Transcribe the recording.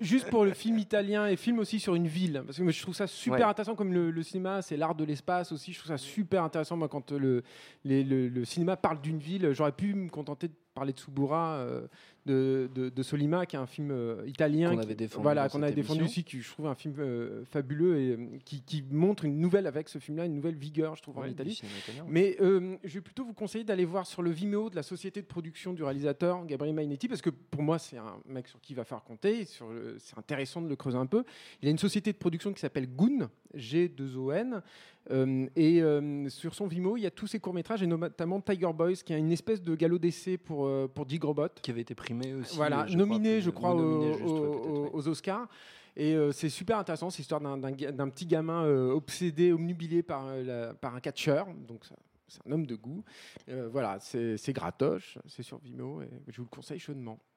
Juste pour le film italien et film aussi sur une ville, parce que je trouve ça super Ouais. intéressant comme le, le cinéma, c'est l'art de l'espace aussi. Je trouve ça super intéressant moi quand euh, le, les- le, le cinéma parle d'une ville. J'aurais pu me contenter de parler de Subura, euh, de, de, de Solima, qui est un film euh, italien Qu'on avait défendu voilà qu'on a cette défendu aussi, qui je trouve un film euh, fabuleux et qui, qui montre une nouvelle avec ce film-là, une nouvelle vigueur, je trouve en Italie. italien, ouais. Mais je vais plutôt vous conseiller d'aller voir sur le Vimeo de la société de production du réalisateur Gabriel Mainetti, parce que pour moi, c'est un mec sur qui il va faire compter. sur le- C'est intéressant de le creuser un peu. Il a une société de production qui s'appelle Goon, G2ON. euh, et euh, sur son Vimeo, il y a tous ses courts-métrages, et notamment Tiger Boys, qui est une espèce de galop d'essai pour, euh, pour Dick Robot. Qui avait été primé aussi. Voilà, je nominé, crois, je crois, aux, nominé juste, ouais, aux- peut-être, ouais. aux Oscars. Et euh, c'est super intéressant, c'est l'histoire d'un- petit gamin euh, obsédé, omnubilé par, euh, la- par un catcheur. Donc c'est un homme de goût. Voilà, c'est c'est gratoche, c'est sur Vimeo et je vous le conseille chaudement.